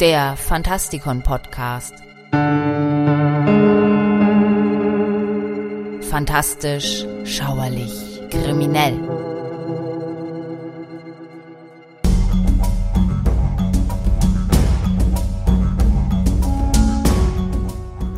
der Fantastikon Podcast. Fantastisch, schauerlich, kriminell.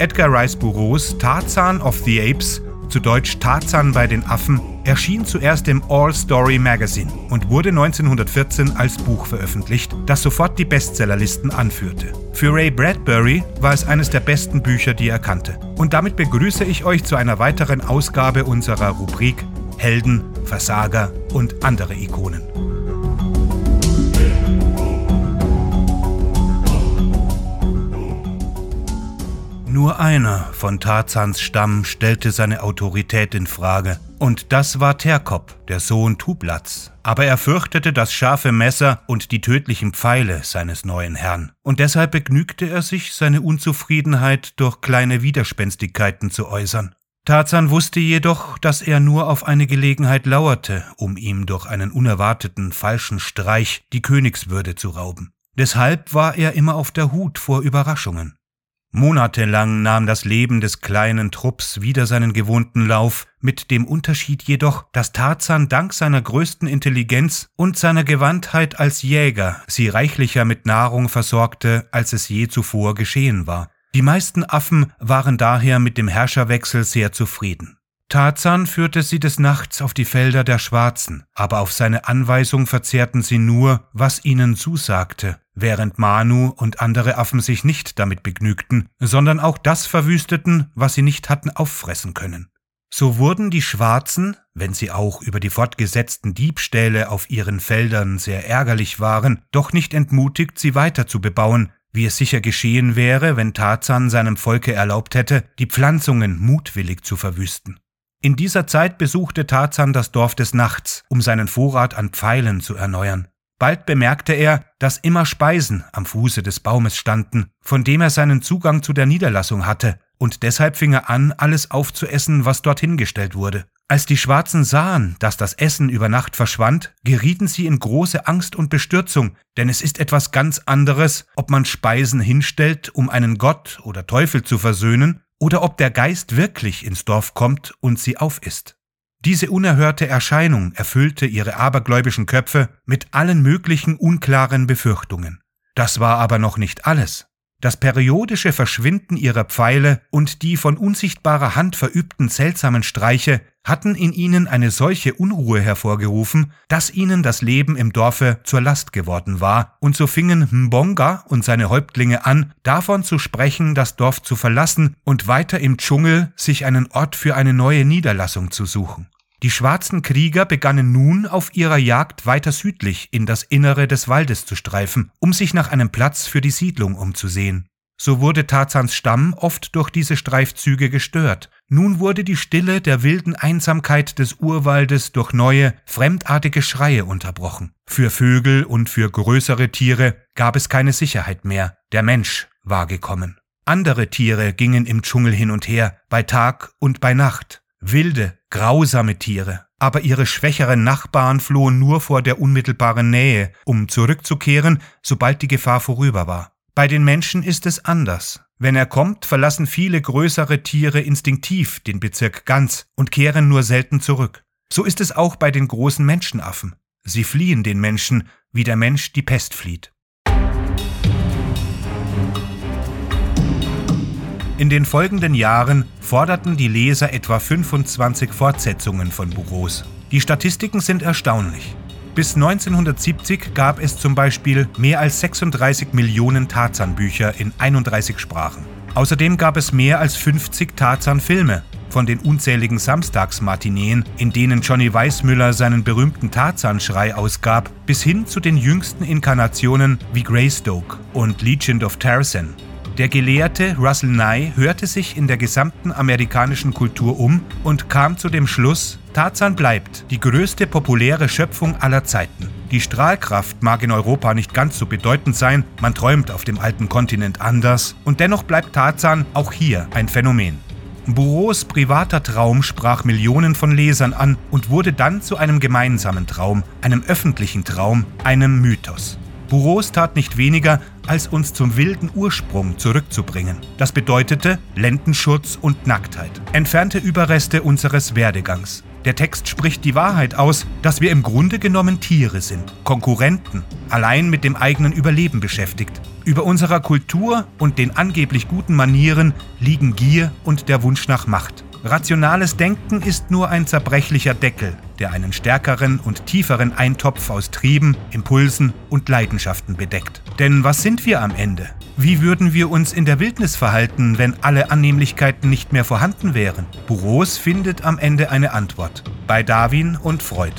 Edgar Rice Burroughs Tarzan of the Apes, zu Deutsch Tarzan bei den Affen, erschien zuerst im All Story Magazine und wurde 1914 als Buch veröffentlicht, das sofort die Bestsellerlisten anführte. Für Ray Bradbury war es eines der besten Bücher, die er kannte. Und damit begrüße ich euch zu einer weiteren Ausgabe unserer Rubrik Helden, Versager und andere Ikonen. Nur einer von Tarzans Stamm stellte seine Autorität in Frage, und das war Terkop, der Sohn Tublats. Aber er fürchtete das scharfe Messer und die tödlichen Pfeile seines neuen Herrn, und deshalb begnügte er sich, seine Unzufriedenheit durch kleine Widerspenstigkeiten zu äußern. Tarzan wusste jedoch, dass er nur auf eine Gelegenheit lauerte, um ihm durch einen unerwarteten falschen Streich die Königswürde zu rauben. Deshalb war er immer auf der Hut vor Überraschungen. Monatelang nahm das Leben des kleinen Trupps wieder seinen gewohnten Lauf, mit dem Unterschied jedoch, dass Tarzan dank seiner größten Intelligenz und seiner Gewandtheit als Jäger sie reichlicher mit Nahrung versorgte, als es je zuvor geschehen war. Die meisten Affen waren daher mit dem Herrscherwechsel sehr zufrieden. Tarzan führte sie des Nachts auf die Felder der Schwarzen, aber auf seine Anweisung verzehrten sie nur, was ihnen zusagte, während Manu und andere Affen sich nicht damit begnügten, sondern auch das verwüsteten, was sie nicht hatten auffressen können. So wurden die Schwarzen, wenn sie auch über die fortgesetzten Diebstähle auf ihren Feldern sehr ärgerlich waren, doch nicht entmutigt, sie weiter zu bebauen, wie es sicher geschehen wäre, wenn Tarzan seinem Volke erlaubt hätte, die Pflanzungen mutwillig zu verwüsten. In dieser Zeit besuchte Tarzan das Dorf des Nachts, um seinen Vorrat an Pfeilen zu erneuern. Bald bemerkte er, dass immer Speisen am Fuße des Baumes standen, von dem er seinen Zugang zu der Niederlassung hatte, und deshalb fing er an, alles aufzuessen, was dorthin gestellt wurde. Als die Schwarzen sahen, dass das Essen über Nacht verschwand, gerieten sie in große Angst und Bestürzung, denn es ist etwas ganz anderes, ob man Speisen hinstellt, um einen Gott oder Teufel zu versöhnen, oder ob der Geist wirklich ins Dorf kommt und sie aufisst. Diese unerhörte Erscheinung erfüllte ihre abergläubischen Köpfe mit allen möglichen unklaren Befürchtungen. Das war aber noch nicht alles. Das periodische Verschwinden ihrer Pfeile und die von unsichtbarer Hand verübten seltsamen Streiche hatten in ihnen eine solche Unruhe hervorgerufen, dass ihnen das Leben im Dorfe zur Last geworden war, und so fingen Mbonga und seine Häuptlinge an, davon zu sprechen, das Dorf zu verlassen und weiter im Dschungel sich einen Ort für eine neue Niederlassung zu suchen. Die schwarzen Krieger begannen nun auf ihrer Jagd weiter südlich in das Innere des Waldes zu streifen, um sich nach einem Platz für die Siedlung umzusehen. So wurde Tarzans Stamm oft durch diese Streifzüge gestört. Nun wurde die Stille der wilden Einsamkeit des Urwaldes durch neue, fremdartige Schreie unterbrochen. Für Vögel und für größere Tiere gab es keine Sicherheit mehr. Der Mensch war gekommen. Andere Tiere gingen im Dschungel hin und her, bei Tag und bei Nacht. Wilde, grausame Tiere, aber ihre schwächeren Nachbarn flohen nur vor der unmittelbaren Nähe, um zurückzukehren, sobald die Gefahr vorüber war. Bei den Menschen ist es anders. Wenn er kommt, verlassen viele größere Tiere instinktiv den Bezirk ganz und kehren nur selten zurück. So ist es auch bei den großen Menschenaffen. Sie fliehen den Menschen, wie der Mensch die Pest flieht. In den folgenden Jahren forderten die Leser etwa 25 Fortsetzungen von Burroughs. Die Statistiken sind erstaunlich. Bis 1970 gab es zum Beispiel mehr als 36 Millionen Tarzan-Bücher in 31 Sprachen. Außerdem gab es mehr als 50 Tarzan-Filme, von den unzähligen Samstagsmatineen, in denen Johnny Weissmüller seinen berühmten Tarzan-Schrei ausgab, bis hin zu den jüngsten Inkarnationen wie Greystoke und Legend of Tarzan. Der Gelehrte Russell Nye hörte sich in der gesamten amerikanischen Kultur um und kam zu dem Schluss, Tarzan bleibt die größte populäre Schöpfung aller Zeiten. Die Strahlkraft mag in Europa nicht ganz so bedeutend sein, man träumt auf dem alten Kontinent anders, und dennoch bleibt Tarzan auch hier ein Phänomen. Burroughs privater Traum sprach Millionen von Lesern an und wurde dann zu einem gemeinsamen Traum, einem öffentlichen Traum, einem Mythos. Burroughs tat nicht weniger, als uns zum wilden Ursprung zurückzubringen. Das bedeutete Lendenschutz und Nacktheit, entfernte Überreste unseres Werdegangs. Der Text spricht die Wahrheit aus, dass wir im Grunde genommen Tiere sind, Konkurrenten, allein mit dem eigenen Überleben beschäftigt. Über unserer Kultur und den angeblich guten Manieren liegen Gier und der Wunsch nach Macht. Rationales Denken ist nur ein zerbrechlicher Deckel, der einen stärkeren und tieferen Eintopf aus Trieben, Impulsen und Leidenschaften bedeckt. Denn was sind wir am Ende? Wie würden wir uns in der Wildnis verhalten, wenn alle Annehmlichkeiten nicht mehr vorhanden wären? Burroughs findet am Ende eine Antwort. Bei Darwin und Freud.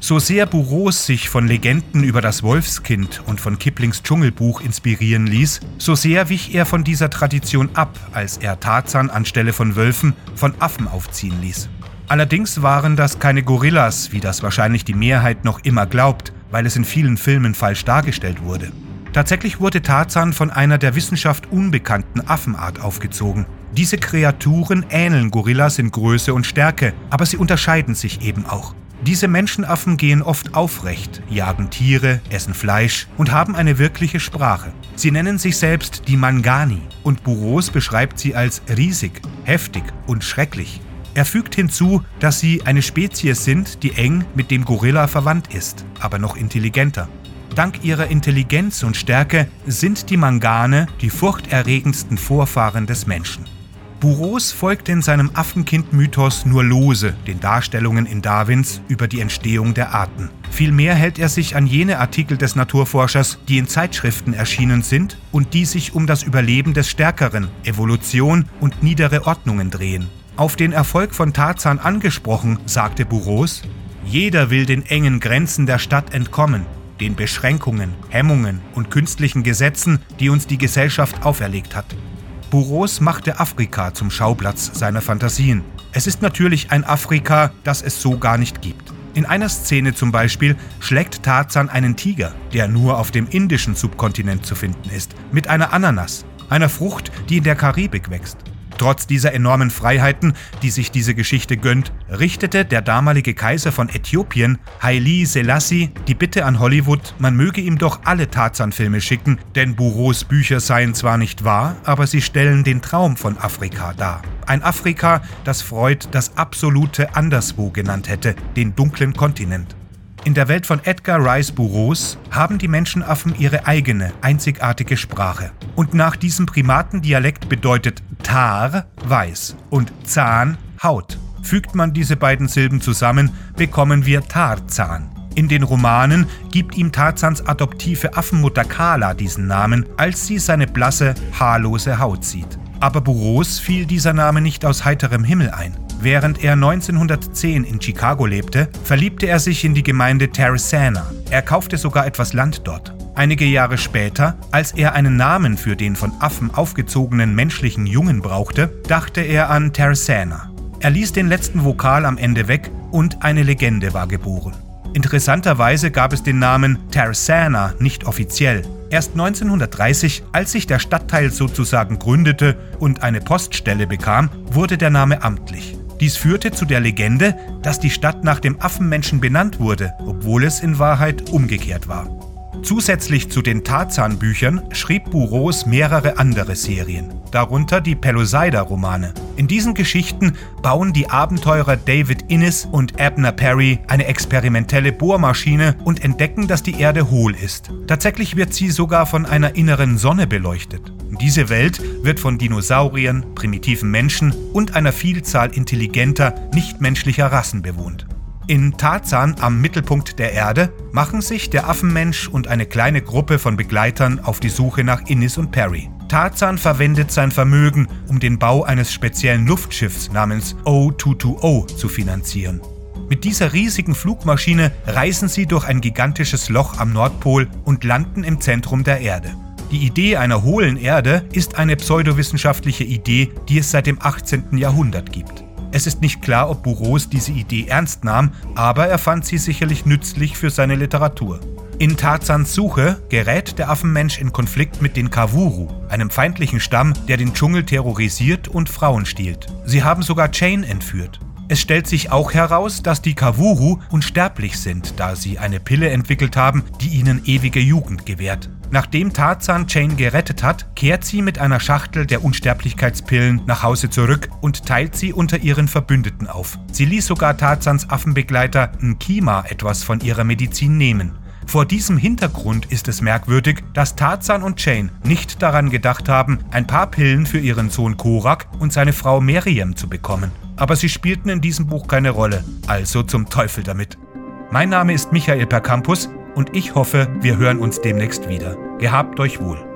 So sehr Burroughs sich von Legenden über das Wolfskind und von Kiplings Dschungelbuch inspirieren ließ, so sehr wich er von dieser Tradition ab, als er Tarzan anstelle von Wölfen von Affen aufziehen ließ. Allerdings waren das keine Gorillas, wie das wahrscheinlich die Mehrheit noch immer glaubt, weil es in vielen Filmen falsch dargestellt wurde. Tatsächlich wurde Tarzan von einer der Wissenschaft unbekannten Affenart aufgezogen. Diese Kreaturen ähneln Gorillas in Größe und Stärke, aber sie unterscheiden sich eben auch. Diese Menschenaffen gehen oft aufrecht, jagen Tiere, essen Fleisch und haben eine wirkliche Sprache. Sie nennen sich selbst die Mangani und Burroughs beschreibt sie als riesig, heftig und schrecklich. Er fügt hinzu, dass sie eine Spezies sind, die eng mit dem Gorilla verwandt ist, aber noch intelligenter. Dank ihrer Intelligenz und Stärke sind die Mangane die furchterregendsten Vorfahren des Menschen. Burroughs folgt in seinem Affenkind-Mythos nur lose den Darstellungen in Darwins über die Entstehung der Arten. Vielmehr hält er sich an jene Artikel des Naturforschers, die in Zeitschriften erschienen sind und die sich um das Überleben des Stärkeren, Evolution und niedere Ordnungen drehen. Auf den Erfolg von Tarzan angesprochen, sagte Burroughs, jeder will den engen Grenzen der Stadt entkommen, den Beschränkungen, Hemmungen und künstlichen Gesetzen, die uns die Gesellschaft auferlegt hat. Burroughs machte Afrika zum Schauplatz seiner Fantasien. Es ist natürlich ein Afrika, das es so gar nicht gibt. In einer Szene zum Beispiel schlägt Tarzan einen Tiger, der nur auf dem indischen Subkontinent zu finden ist, mit einer Ananas, einer Frucht, die in der Karibik wächst. Trotz dieser enormen Freiheiten, die sich diese Geschichte gönnt, richtete der damalige Kaiser von Äthiopien, Haile Selassie, die Bitte an Hollywood, man möge ihm doch alle Tarzan-Filme schicken, denn Burroughs Bücher seien zwar nicht wahr, aber sie stellen den Traum von Afrika dar. Ein Afrika, das Freud das absolute Anderswo genannt hätte, den dunklen Kontinent. In der Welt von Edgar Rice Burroughs haben die Menschenaffen ihre eigene, einzigartige Sprache. Und nach diesem Primatendialekt bedeutet Tar weiß und Zahn Haut. Fügt man diese beiden Silben zusammen, bekommen wir Tarzan. In den Romanen gibt ihm Tarzans adoptive Affenmutter Kala diesen Namen, als sie seine blasse, haarlose Haut sieht. Aber Burroughs fiel dieser Name nicht aus heiterem Himmel ein. Während er 1910 in Chicago lebte, verliebte er sich in die Gemeinde Terrasana. Er kaufte sogar etwas Land dort. Einige Jahre später, als er einen Namen für den von Affen aufgezogenen menschlichen Jungen brauchte, dachte er an Terrasana. Er ließ den letzten Vokal am Ende weg und eine Legende war geboren. Interessanterweise gab es den Namen Tarsana nicht offiziell. Erst 1930, als sich der Stadtteil sozusagen gründete und eine Poststelle bekam, wurde der Name amtlich. Dies führte zu der Legende, dass die Stadt nach dem Affenmenschen benannt wurde, obwohl es in Wahrheit umgekehrt war. Zusätzlich zu den Tarzan-Büchern schrieb Burroughs mehrere andere Serien, darunter die Peloseida-Romane. In diesen Geschichten bauen die Abenteurer David Innes und Abner Perry eine experimentelle Bohrmaschine und entdecken, dass die Erde hohl ist. Tatsächlich wird sie sogar von einer inneren Sonne beleuchtet. Diese Welt wird von Dinosauriern, primitiven Menschen und einer Vielzahl intelligenter, nichtmenschlicher Rassen bewohnt. In Tarzan am Mittelpunkt der Erde machen sich der Affenmensch und eine kleine Gruppe von Begleitern auf die Suche nach Innis und Perry. Tarzan verwendet sein Vermögen, um den Bau eines speziellen Luftschiffs namens O220 zu finanzieren. Mit dieser riesigen Flugmaschine reisen sie durch ein gigantisches Loch am Nordpol und landen im Zentrum der Erde. Die Idee einer hohlen Erde ist eine pseudowissenschaftliche Idee, die es seit dem 18. Jahrhundert gibt. Es ist nicht klar, ob Burroughs diese Idee ernst nahm, aber er fand sie sicherlich nützlich für seine Literatur. In Tarzans Suche gerät der Affenmensch in Konflikt mit den Kavuru, einem feindlichen Stamm, der den Dschungel terrorisiert und Frauen stiehlt. Sie haben sogar Jane entführt. Es stellt sich auch heraus, dass die Kawuru unsterblich sind, da sie eine Pille entwickelt haben, die ihnen ewige Jugend gewährt. Nachdem Tarzan Jane gerettet hat, kehrt sie mit einer Schachtel der Unsterblichkeitspillen nach Hause zurück und teilt sie unter ihren Verbündeten auf. Sie ließ sogar Tarzans Affenbegleiter Nkima etwas von ihrer Medizin nehmen. Vor diesem Hintergrund ist es merkwürdig, dass Tarzan und Jane nicht daran gedacht haben, ein paar Pillen für ihren Sohn Korak und seine Frau Miriam zu bekommen. Aber sie spielten in diesem Buch keine Rolle, also zum Teufel damit. Mein Name ist Michael Percampus und ich hoffe, wir hören uns demnächst wieder. Gehabt euch wohl.